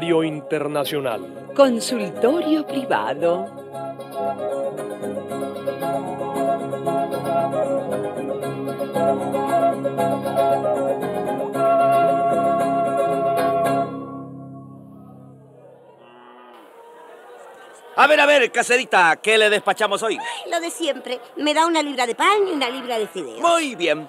Internacional. Consultorio privado. A ver, a ver, caserita, ¿qué le despachamos hoy? Lo de siempre. Me da una libra de pan y una libra de fideos. Muy bien.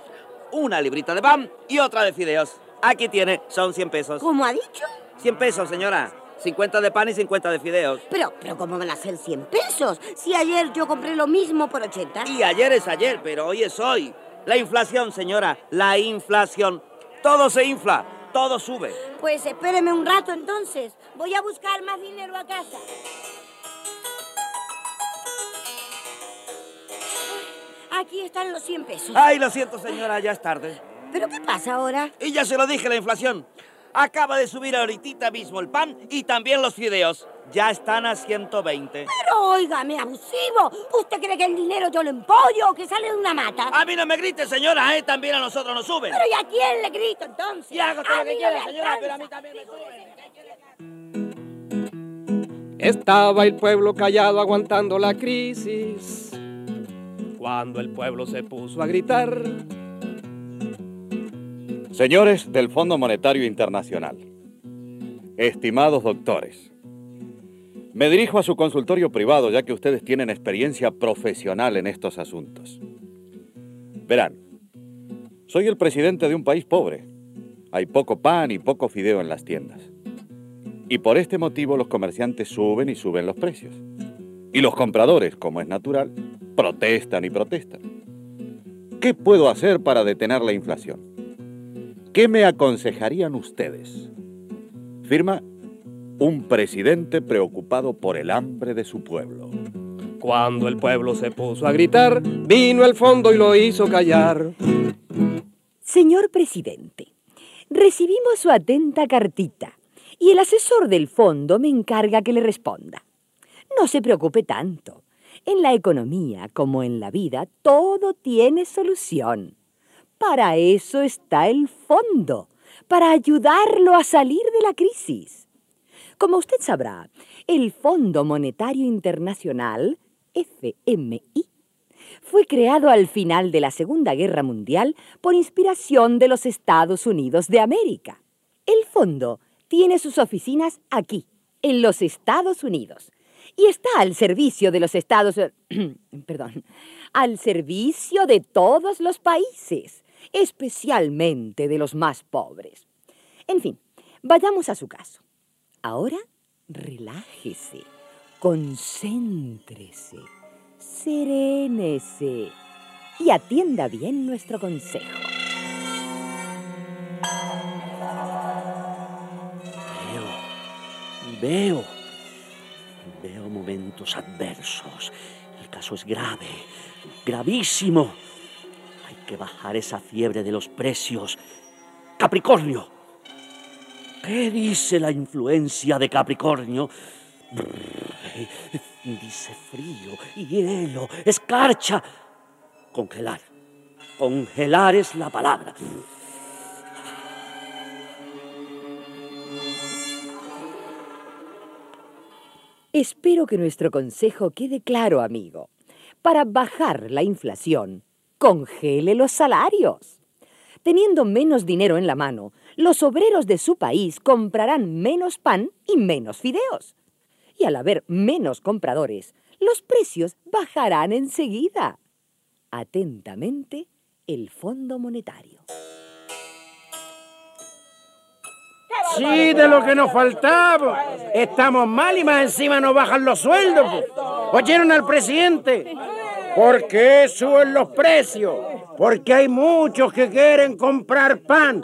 Una librita de pan y otra de fideos. Aquí tiene, son 100 pesos. ¿Cómo ha dicho? 100 pesos, señora. 50 de pan y 50 de fideos. Pero, pero ¿cómo van a ser 100 pesos? Si ayer yo compré lo mismo por 80. Y ayer es ayer, pero hoy es hoy. La inflación, señora, la inflación. Todo se infla, todo sube. Pues espéreme un rato entonces. Voy a buscar más dinero a casa. Aquí están los 100 pesos. Ay, lo siento, señora, ya es tarde. ¿Pero qué pasa ahora? Y ya se lo dije, la inflación. Acaba de subir ahorita mismo el pan y también los fideos. Ya están a 120. Pero óigame, abusivo. ¿Usted cree que el dinero yo lo empollo o que sale de una mata? A mí no me grite, señora, ¿eh? También a nosotros nos suben. Pero ¿y a quién le grito entonces? Y haga usted lo que quiera, señora, pero a mí también me suben. Estaba el pueblo callado aguantando la crisis. Cuando el pueblo se puso a gritar. Señores del Fondo Monetario Internacional, estimados doctores, me dirijo a su consultorio privado ya que ustedes tienen experiencia profesional en estos asuntos. Verán, soy el presidente de un país pobre. Hay poco pan y poco fideo en las tiendas. Y por este motivo los comerciantes suben y suben los precios. Y los compradores, como es natural, protestan y protestan. ¿Qué puedo hacer para detener la inflación? ¿Qué me aconsejarían ustedes? Firma un presidente preocupado por el hambre de su pueblo. Cuando el pueblo se puso a gritar, vino el fondo y lo hizo callar. Señor presidente, recibimos su atenta cartita y el asesor del fondo me encarga que le responda. No se preocupe tanto. En la economía como en la vida, todo tiene solución. Para eso está el fondo, para ayudarlo a salir de la crisis. Como usted sabrá, el Fondo Monetario Internacional, FMI, fue creado al final de la Segunda Guerra Mundial por inspiración de los Estados Unidos de América. El fondo tiene sus oficinas aquí, en los Estados Unidos, y está al servicio de los Estados... perdón, al servicio de todos los países, especialmente de los más pobres. En fin, vayamos a su caso. Ahora, relájese, concéntrese, serénese y atienda bien nuestro consejo. Veo, veo, veo momentos adversos. El caso es grave, gravísimo. Bajar esa fiebre de los precios. Capricornio. ¿Qué dice la influencia de Capricornio? Dice frío, hielo, escarcha. Congelar. Congelar es la palabra. Espero que nuestro consejo quede claro, amigo. Para bajar la inflación, congele los salarios. Teniendo menos dinero en la mano, los obreros de su país comprarán menos pan y menos fideos. Y al haber menos compradores, los precios bajarán enseguida. Atentamente, el Fondo Monetario. Sí, de lo que nos faltaba. Estamos mal y más encima nos bajan los sueldos. pues. ¿Oyeron al presidente? ¿Por qué suben los precios? Porque hay muchos que quieren comprar pan.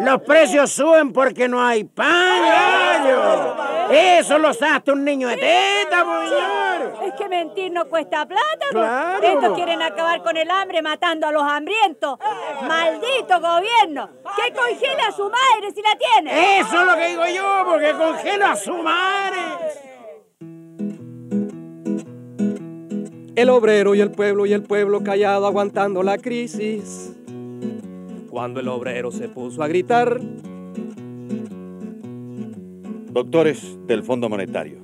Los precios suben porque no hay pan, gallo. Eso lo sabe un niño de teta, pues, señor. Es que mentir no cuesta plata. po. Claro. Estos quieren acabar con el hambre matando a los hambrientos. Maldito gobierno. Que congela a su madre si la tiene. Eso es lo que digo yo, porque congelo a su madre. El obrero y el pueblo y el pueblo callado aguantando la crisis. Cuando el obrero se puso a gritar, Doctores del Fondo Monetario,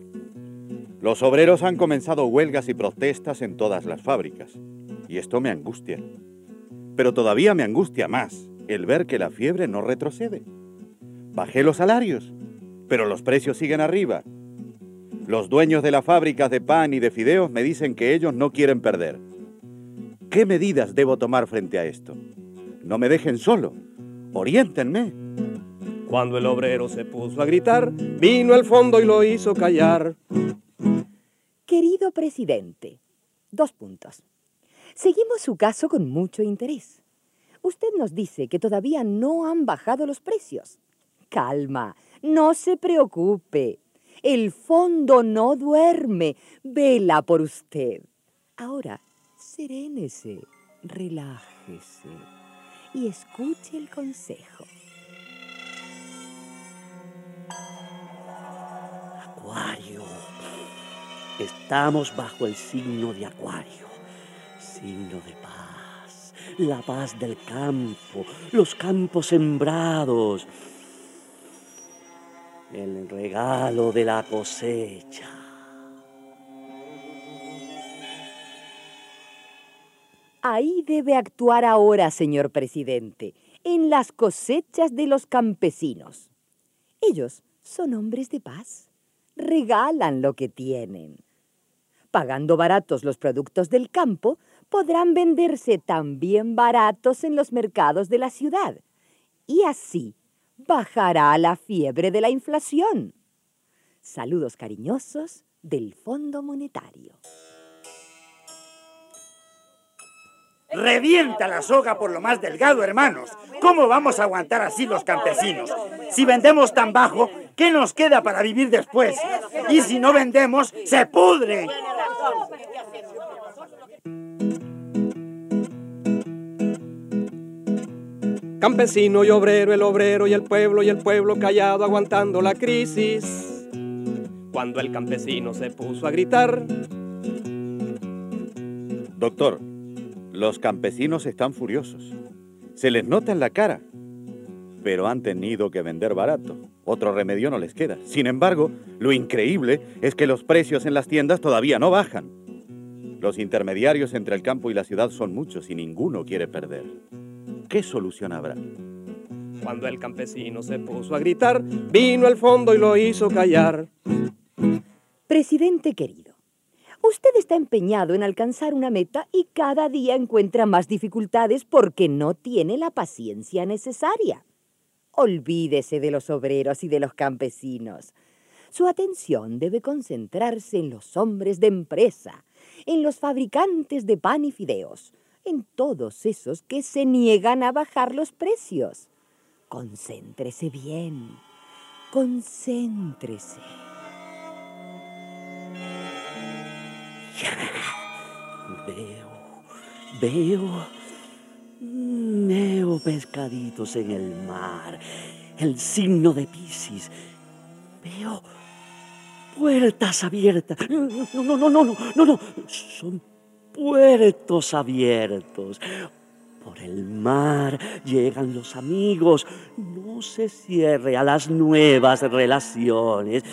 los obreros han comenzado huelgas y protestas en todas las fábricas, y esto me angustia. Pero todavía me angustia más el ver que la fiebre no retrocede. Bajé los salarios, pero los precios siguen arriba. Los dueños de las fábricas de pan y de fideos me dicen que ellos no quieren perder. ¿Qué medidas debo tomar frente a esto? No me dejen solo. Oriéntenme. cuando el obrero se puso a gritar, vino el fondo y lo hizo callar. Querido presidente, dos puntos. Seguimos su caso con mucho interés. Usted nos dice que todavía no han bajado los precios. Calma, no se preocupe. El fondo no duerme, vela por usted. Ahora, serénese, relájese y escuche el consejo. Acuario. Estamos bajo el signo de Acuario. Signo de paz. La paz del campo. Los campos sembrados. El regalo de la cosecha. Ahí debe actuar ahora, señor presidente, en las cosechas de los campesinos. Ellos son hombres de paz. Regalan lo que tienen. Pagando baratos los productos del campo, podrán venderse también baratos en los mercados de la ciudad. Y así bajará la fiebre de la inflación. Saludos cariñosos del Fondo Monetario. Revienta la soga por lo más delgado, hermanos. ¿Cómo vamos a aguantar así los campesinos? Si vendemos tan bajo, ¿qué nos queda para vivir después? Y si no vendemos, se pudre. Campesino y obrero, el obrero y el pueblo y el pueblo callado aguantando la crisis. Cuando el campesino se puso a gritar, Doctor, los campesinos están furiosos. Se les nota en la cara. Pero han tenido que vender barato. Otro remedio no les queda. Sin embargo, lo increíble es que los precios en las tiendas todavía no bajan. Los intermediarios entre el campo y la ciudad son muchos y ninguno quiere perder. ¿Qué solución habrá? cuando el campesino se puso a gritar, vino el fondo y lo hizo callar. Presidente querido, usted está empeñado en alcanzar una meta y cada día encuentra más dificultades porque no tiene la paciencia necesaria. Olvídese de los obreros y de los campesinos. Su atención debe concentrarse en los hombres de empresa, en los fabricantes de pan y fideos, en todos esos que se niegan a bajar los precios. Concéntrese bien. Concéntrese. Veo, veo, veo pescaditos en el mar, el signo de Piscis. Veo puertas abiertas. No, no, no, no, no, no, no, son puertos abiertos. Por el mar llegan los amigos. No se cierre a las nuevas relaciones.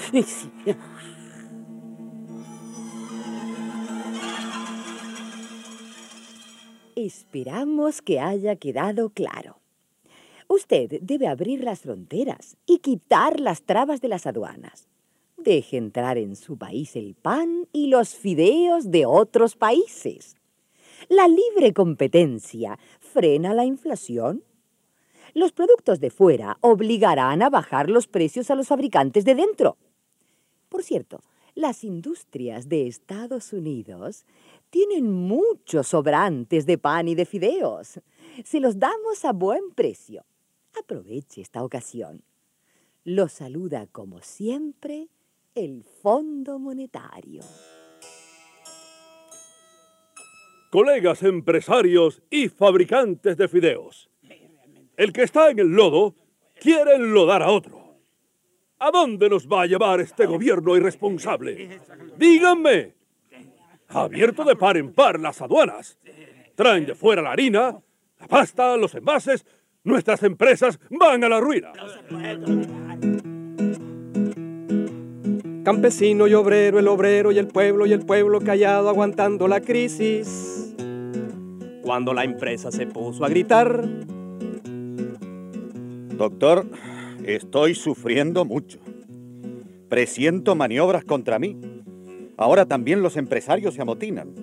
Esperamos que haya quedado claro. Usted debe abrir las fronteras y quitar las trabas de las aduanas. Deje entrar en su país el pan y los fideos de otros países. La libre competencia frena la inflación. Los productos de fuera obligarán a bajar los precios a los fabricantes de dentro. Por cierto, las industrias de Estados Unidos tienen muchos sobrantes de pan y de fideos. Se los damos a buen precio. Aproveche esta ocasión. Lo saluda como siempre el Fondo Monetario. Colegas empresarios y fabricantes de fideos. El que está en el lodo quiere enlodar a otro. ¿A dónde nos va a llevar este gobierno irresponsable? Díganme. Ha abierto de par en par las aduanas. Traen de fuera la harina, la pasta, los envases. Nuestras empresas van a la ruina. Campesino y obrero, el obrero y el pueblo y el pueblo callado aguantando la crisis. Cuando la empresa se puso a gritar, Doctor, estoy sufriendo mucho. Presiento maniobras contra mí. Ahora también los empresarios se amotinan.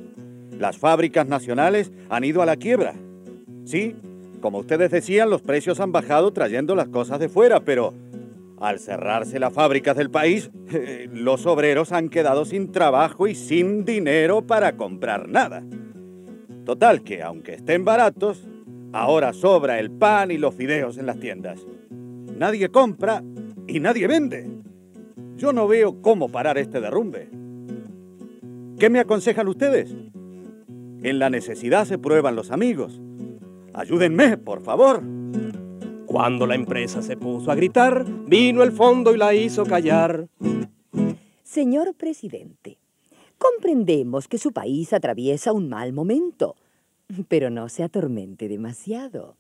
Las fábricas nacionales han ido a la quiebra. Sí, como ustedes decían, los precios han bajado trayendo las cosas de fuera, pero al cerrarse las fábricas del país, los obreros han quedado sin trabajo y sin dinero para comprar nada. Total que, aunque estén baratos, ahora sobra el pan y los fideos en las tiendas. Nadie compra y nadie vende. Yo no veo cómo parar este derrumbe. ¿Qué me aconsejan ustedes? En la necesidad se prueban los amigos. Ayúdenme, por favor. Cuando la empresa se puso a gritar, vino el fondo y la hizo callar. Señor presidente, comprendemos que su país atraviesa un mal momento, pero no se atormente demasiado.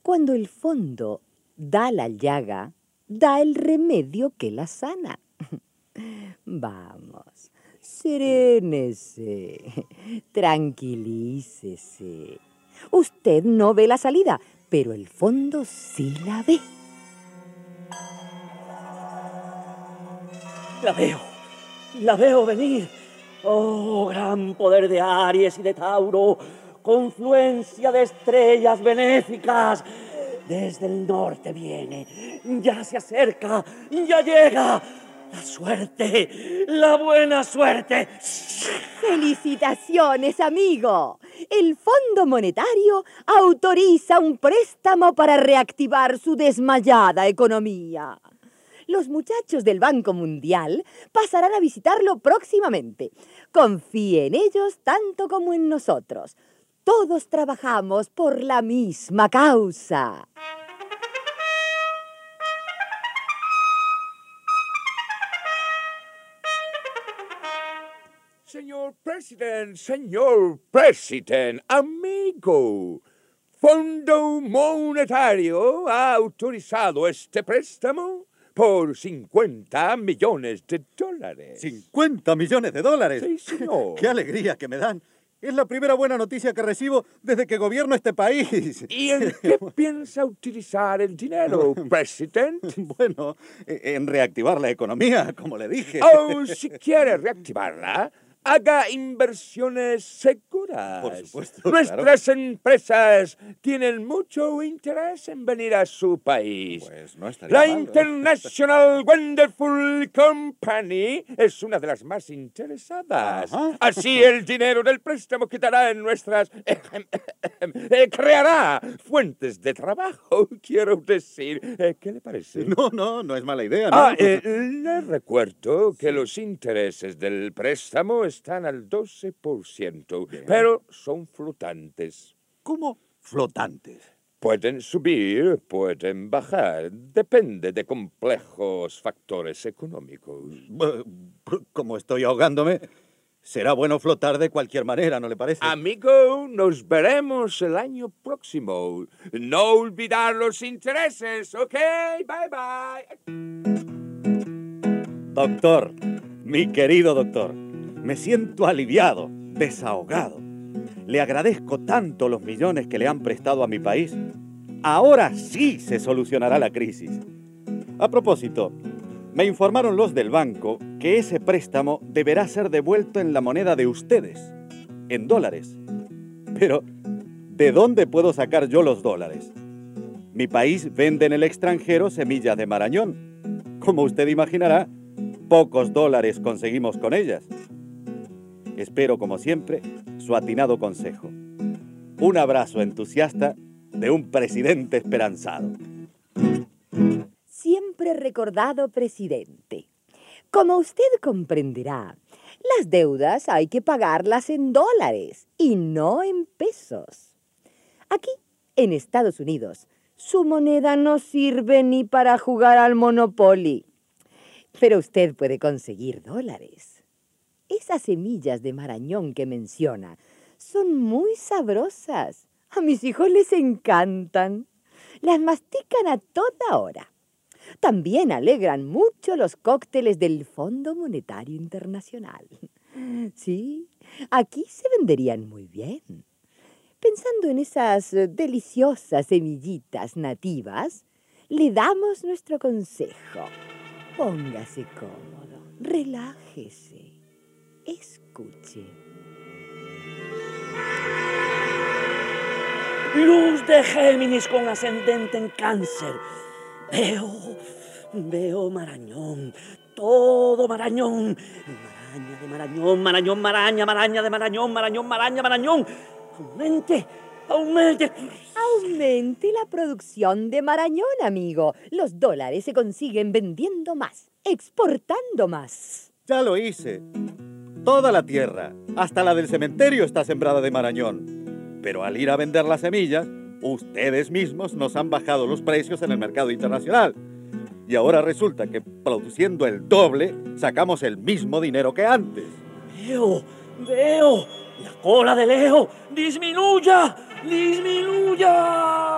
Cuando el fondo da la llaga, da el remedio que la sana. Vamos, serénese, tranquilícese. Usted no ve la salida, pero el fondo sí la ve. La veo, la veo venir. Oh, gran poder de Aries y de Tauro, confluencia de estrellas benéficas. Desde el norte viene, ya se acerca, ya llega. La suerte, la buena suerte. Felicitaciones, amigo. El Fondo Monetario autoriza un préstamo para reactivar su desmayada economía. Los muchachos del Banco Mundial pasarán a visitarlo próximamente. Confíe en ellos tanto como en nosotros. Todos trabajamos por la misma causa. Señor presidente, señor presidente, amigo. Fondo Monetario ha autorizado este préstamo por 50 millones de dólares. ¿50 millones de dólares? Sí, señor. ¡Qué alegría que me dan! Es la primera buena noticia que recibo desde que gobierno este país. ¿Y en qué piensa utilizar el dinero, presidente? Bueno, en reactivar la economía, como le dije. Oh, si quiere reactivarla, haga inversiones seguras. Por supuesto. Nuestras claro. empresas tienen mucho interés en venir a su país. Pues no estaría La mal, ¿eh? International Wonderful Company es una de las más interesadas. Ajá. Así el dinero del préstamo quitará en nuestras... eh, creará fuentes de trabajo, quiero decir. Eh, ¿Qué le parece? No, no, no es mala idea. ¿no? Ah, le recuerdo que los intereses del préstamo están al 12%, pero son flotantes. ¿Cómo? Flotantes. Pueden subir, pueden bajar, depende de complejos factores económicos. Como estoy ahogándome, será bueno flotar de cualquier manera, ¿no le parece? Amigo, nos veremos el año próximo. No olvidar los intereses, ¿ok? Bye bye. Doctor, mi querido doctor, me siento aliviado, desahogado. Le agradezco tanto los millones que le han prestado a mi país. Ahora sí se solucionará la crisis. A propósito, me informaron los del banco que ese préstamo deberá ser devuelto en la moneda de ustedes, en dólares. Pero, ¿de dónde puedo sacar yo los dólares? Mi país vende en el extranjero semillas de marañón. Como usted imaginará, pocos dólares conseguimos con ellas. Espero, como siempre, su atinado consejo. Un abrazo entusiasta de un presidente esperanzado. Siempre recordado presidente. Como usted comprenderá, las deudas hay que pagarlas en dólares y no en pesos. Aquí, en Estados Unidos, su moneda no sirve ni para jugar al Monopoly. Pero usted puede conseguir dólares. Esas semillas de marañón que menciona son muy sabrosas. A mis hijos les encantan. Las mastican a toda hora. También alegran mucho los cócteles del Fondo Monetario Internacional. Sí, aquí se venderían muy bien. Pensando en esas eh, deliciosas semillitas nativas, le damos nuestro consejo. Póngase cómodo, relájese, escuche. Luz de Géminis con ascendente en cáncer. Veo, veo Marañón, todo Marañón. Maraña de Marañón, Marañón, Maraña, Maraña de Marañón, Marañón, Maraña, Marañón. Aumente, aumente. Aumente la producción de Marañón, amigo. Los dólares se consiguen vendiendo más, exportando más. Ya lo hice. Toda la tierra, hasta la del cementerio, está sembrada de marañón. Pero al ir a vender las semillas, ustedes mismos nos han bajado los precios en el mercado internacional. Y ahora resulta que produciendo el doble, sacamos el mismo dinero que antes. Veo, veo. La cola de Leo disminuya, disminuya.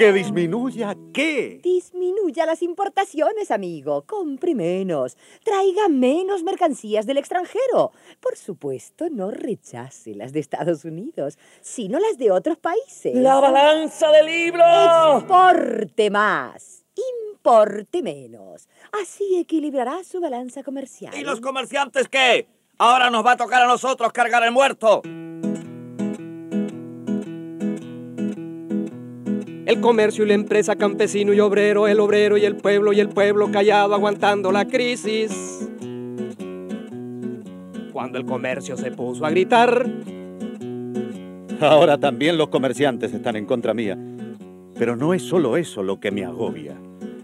¿Que disminuya qué? Disminuya las importaciones, amigo. Compre menos. Traiga menos mercancías del extranjero. Por supuesto, no rechace las de Estados Unidos, sino las de otros países. La balanza de libros. Exporte más. Importe menos. Así equilibrará su balanza comercial. ¿Y los comerciantes qué? Ahora nos va a tocar a nosotros cargar el muerto. El comercio y la empresa, campesino y obrero, el obrero y el pueblo y el pueblo callado aguantando la crisis. Cuando el comercio se puso a gritar, Ahora también los comerciantes están en contra mía. Pero no es solo eso lo que me agobia.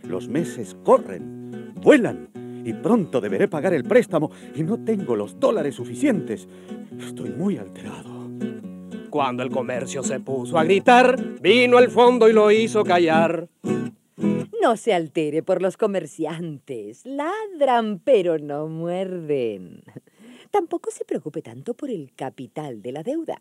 Los meses corren, vuelan, y pronto deberé pagar el préstamo y no tengo los dólares suficientes. Estoy muy alterado. Cuando el comercio se puso a gritar, vino el fondo y lo hizo callar. No se altere por los comerciantes. Ladran, pero no muerden. Tampoco se preocupe tanto por el capital de la deuda.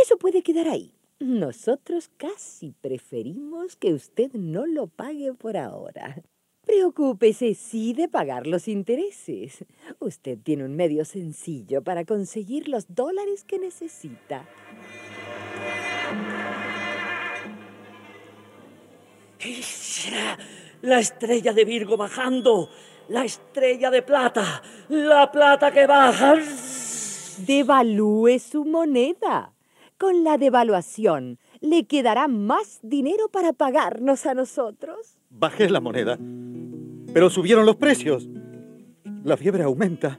Eso puede quedar ahí. Nosotros casi preferimos que usted no lo pague por ahora. Preocúpese sí de pagar los intereses. Usted tiene un medio sencillo para conseguir los dólares que necesita. Será la estrella de Virgo bajando, la estrella de plata, la plata que baja. Devalúe su moneda. Con la devaluación le quedará más dinero para pagarnos a nosotros. Bajé la moneda, pero subieron los precios. La fiebre aumenta.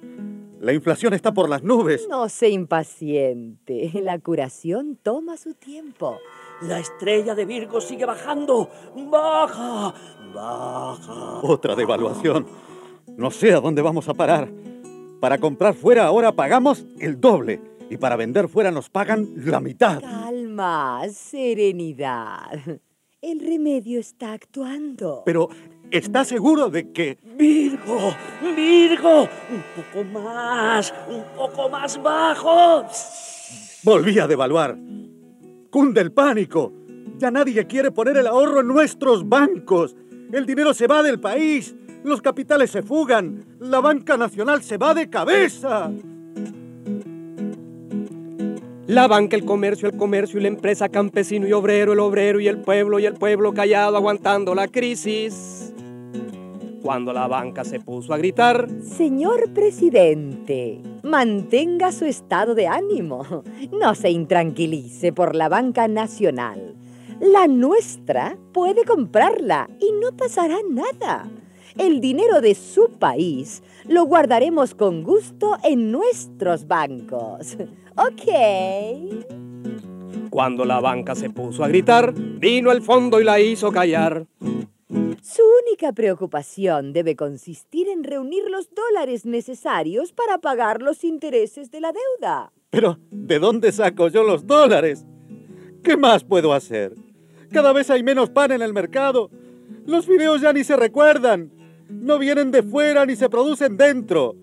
La inflación está por las nubes. No se impaciente. La curación toma su tiempo. La estrella de Virgo sigue bajando. Baja, baja. Otra devaluación. No sé a dónde vamos a parar. Para comprar fuera ahora pagamos el doble y para vender fuera nos pagan la mitad. Calma, serenidad. El remedio está actuando. Pero, ¿está seguro de que... Virgo, Virgo, un poco más, un poco más bajo. Volví a devaluar. Cunde el pánico. Ya nadie quiere poner el ahorro en nuestros bancos. El dinero se va del país. Los capitales se fugan. La banca nacional se va de cabeza. La banca, el comercio, el comercio y la empresa, campesino y obrero, el obrero y el pueblo y el pueblo callado aguantando la crisis. Cuando la banca se puso a gritar, Señor presidente, mantenga su estado de ánimo. No se intranquilice por la banca nacional. La nuestra puede comprarla y no pasará nada. El dinero de su país lo guardaremos con gusto en nuestros bancos. ¿Ok? Cuando la banca se puso a gritar, vino el fondo y la hizo callar. Su única preocupación debe consistir en reunir los dólares necesarios para pagar los intereses de la deuda. Pero, ¿de dónde saco yo los dólares? ¿Qué más puedo hacer? Cada vez hay menos pan en el mercado. Los videos ya ni se recuerdan. No vienen de fuera ni se producen dentro.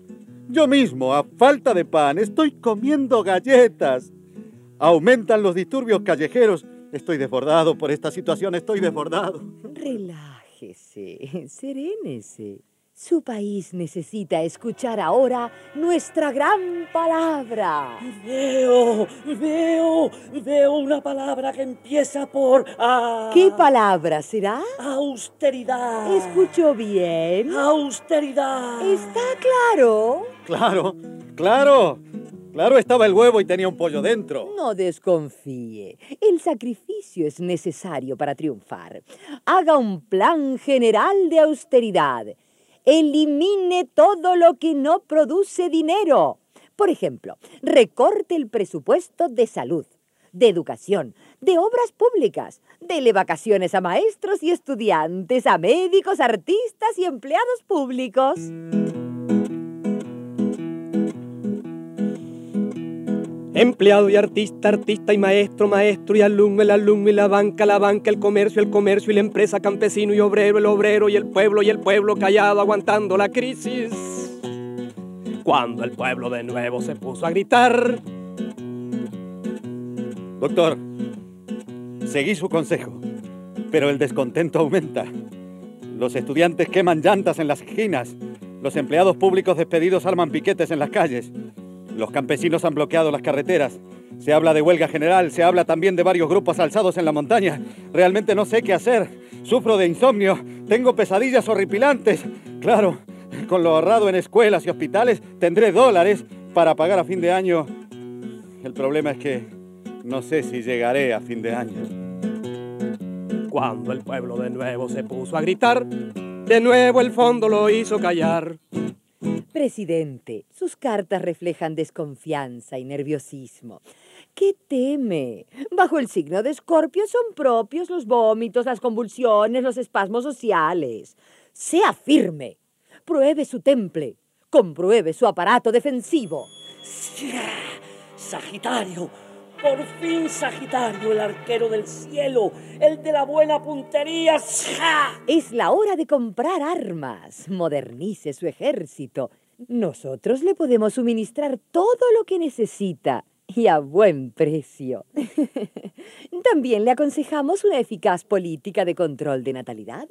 Yo mismo, a falta de pan, estoy comiendo galletas. Aumentan los disturbios callejeros. Estoy desbordado por esta situación, estoy desbordado. Relájese, serénese. Su país necesita escuchar ahora nuestra gran palabra. Veo, veo, veo una palabra que empieza por A. ¿Qué palabra será? Austeridad. ¿Escuchó bien? Austeridad. ¿Está claro? Claro, claro. Claro, estaba el huevo y tenía un pollo dentro. No desconfíe. El sacrificio es necesario para triunfar. Haga un plan general de austeridad elimine todo lo que no produce dinero. Por ejemplo, recorte el presupuesto de salud, de educación, de obras públicas, dele vacaciones a maestros y estudiantes, a médicos, artistas y empleados públicos. Empleado y artista, artista y maestro, maestro y alumno, el alumno y la banca, la banca, el comercio, el comercio y la empresa, campesino y obrero, el obrero y el pueblo y el pueblo callado aguantando la crisis. Cuando el pueblo de nuevo se puso a gritar. Doctor, seguí su consejo, pero el descontento aumenta. Los estudiantes queman llantas en las esquinas, los empleados públicos despedidos arman piquetes en las calles. Los campesinos han bloqueado las carreteras. Se habla de huelga general, se habla también de varios grupos alzados en la montaña. Realmente no sé qué hacer. Sufro de insomnio, tengo pesadillas horripilantes. Claro, con lo ahorrado en escuelas y hospitales tendré dólares para pagar a fin de año. El problema es que no sé si llegaré a fin de año. Cuando el pueblo de nuevo se puso a gritar, de nuevo el fondo lo hizo callar. Presidente, sus cartas reflejan desconfianza y nerviosismo. ¿Qué teme? Bajo el signo de Escorpio son propios los vómitos, las convulsiones, los espasmos sociales. Sea firme. Pruebe su temple. Compruebe su aparato defensivo. Sagitario, por fin Sagitario, el arquero del cielo, el de la buena puntería. Es la hora de comprar armas. Modernice su ejército. Nosotros le podemos suministrar todo lo que necesita y a buen precio. También le aconsejamos una eficaz política de control de natalidad.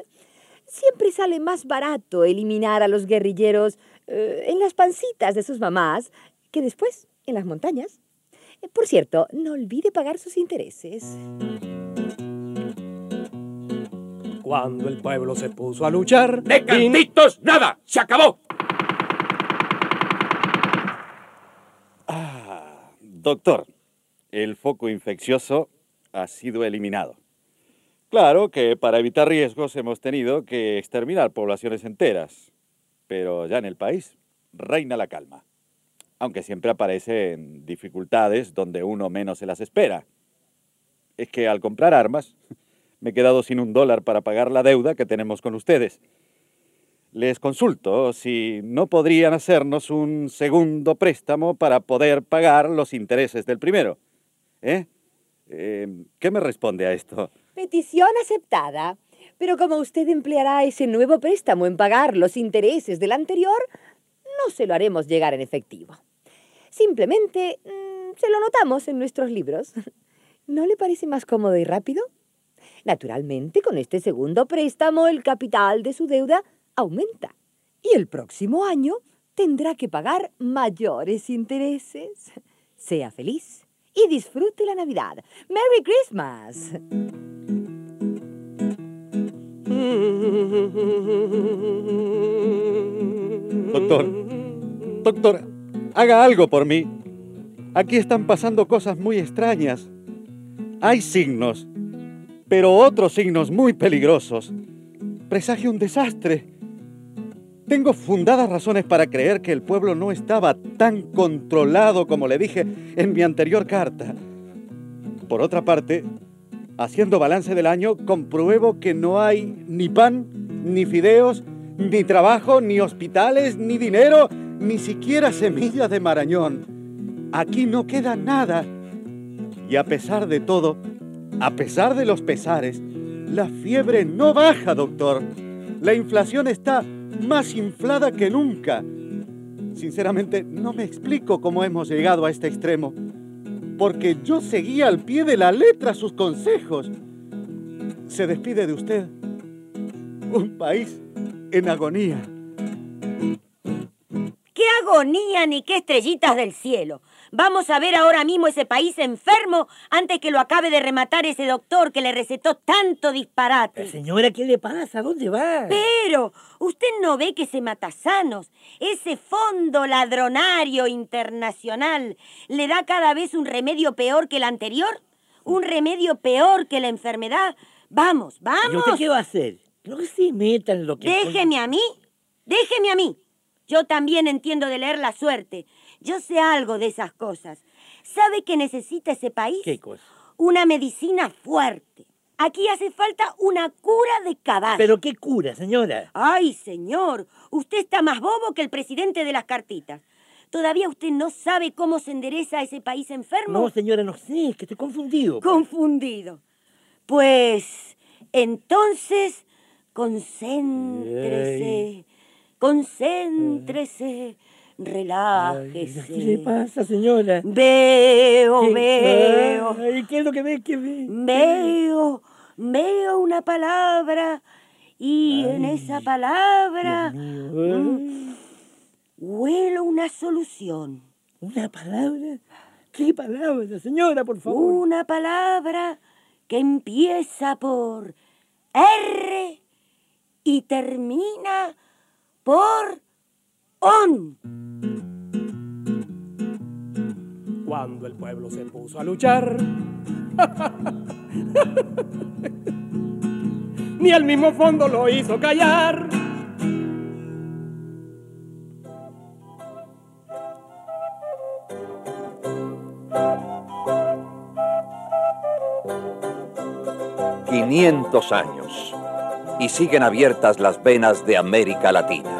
Siempre sale más barato eliminar a los guerrilleros eh, en las pancitas de sus mamás que después en las montañas. Por cierto, no olvide pagar sus intereses. Cuando el pueblo se puso a luchar... ¡De cantitos nada! ¡Se acabó! Ah, doctor, el foco infeccioso ha sido eliminado. Claro que para evitar riesgos hemos tenido que exterminar poblaciones enteras, pero ya en el país reina la calma aunque siempre aparecen dificultades donde uno menos se las espera. Es que al comprar armas me he quedado sin un dólar para pagar la deuda que tenemos con ustedes. Les consulto si no podrían hacernos un segundo préstamo para poder pagar los intereses del primero. ¿Eh? eh qué me responde a esto? Petición aceptada. Pero como usted empleará ese nuevo préstamo en pagar los intereses del anterior, no se lo haremos llegar en efectivo. Simplemente mm, se lo notamos en nuestros libros. ¿No le parece más cómodo y rápido? Naturalmente, con este segundo préstamo, el capital de su deuda aumenta. Y el próximo año tendrá que pagar mayores intereses. Sea feliz y disfrute la Navidad. ¡Merry Christmas! Doctor, doctor, Haga algo por mí. Aquí están pasando cosas muy extrañas. Hay signos, Pero otros signos muy peligrosos presagio un desastre. Tengo fundadas razones para creer que el pueblo no estaba tan controlado como le dije en mi anterior carta. Por otra parte, haciendo balance del año, compruebo que no hay ni pan, ni fideos, ni trabajo, ni hospitales, ni dinero, ni siquiera semillas de marañón. Aquí no queda nada. Y a pesar de todo, a pesar de los pesares, la fiebre no baja, doctor. La inflación está más inflada que nunca. Sinceramente, no me explico cómo hemos llegado a este extremo, porque yo seguía al pie de la letra sus consejos. Se despide de usted un país en agonía. ¡Qué agonía ni qué estrellitas del cielo! Vamos a ver ahora mismo ese país enfermo antes que lo acabe de rematar ese doctor que le recetó tanto disparate. Señora, ¿qué le pasa? ¿Dónde va? Pero, ¿usted no ve que ese matasanos, ese fondo ladronario internacional, le da cada vez un remedio peor que el anterior? ¿Un remedio peor que la enfermedad? Vamos, vamos. ¿Y usted qué va a hacer? No se meta en lo que... Déjeme a mí, déjeme a mí. Yo también entiendo de leer la suerte. Yo sé algo de esas cosas. ¿Sabe qué necesita ese país? ¿Qué cosa? Una medicina fuerte. Aquí hace falta una cura de caballo. ¿Pero qué cura, señora? Ay, señor, usted está más bobo que el presidente de las cartitas. ¿Todavía usted no sabe cómo se endereza ese país enfermo? No, señora, no sé, es que estoy confundido. Confundido. Pues entonces, concéntrese, concéntrese relájese. ¿Qué le pasa, señora? Veo, ¿Qué? veo. Ay, ¿Qué es lo que ve? ¿Qué ve? Veo, veo una palabra y en esa palabra mm, huelo una solución. ¿Una palabra? ¿Qué palabra, señora, por favor? Una palabra que empieza por R y termina por ON. Cuando el pueblo se puso a luchar, ni el mismo fondo lo hizo callar. ¡500 años! Y siguen abiertas las venas de América Latina.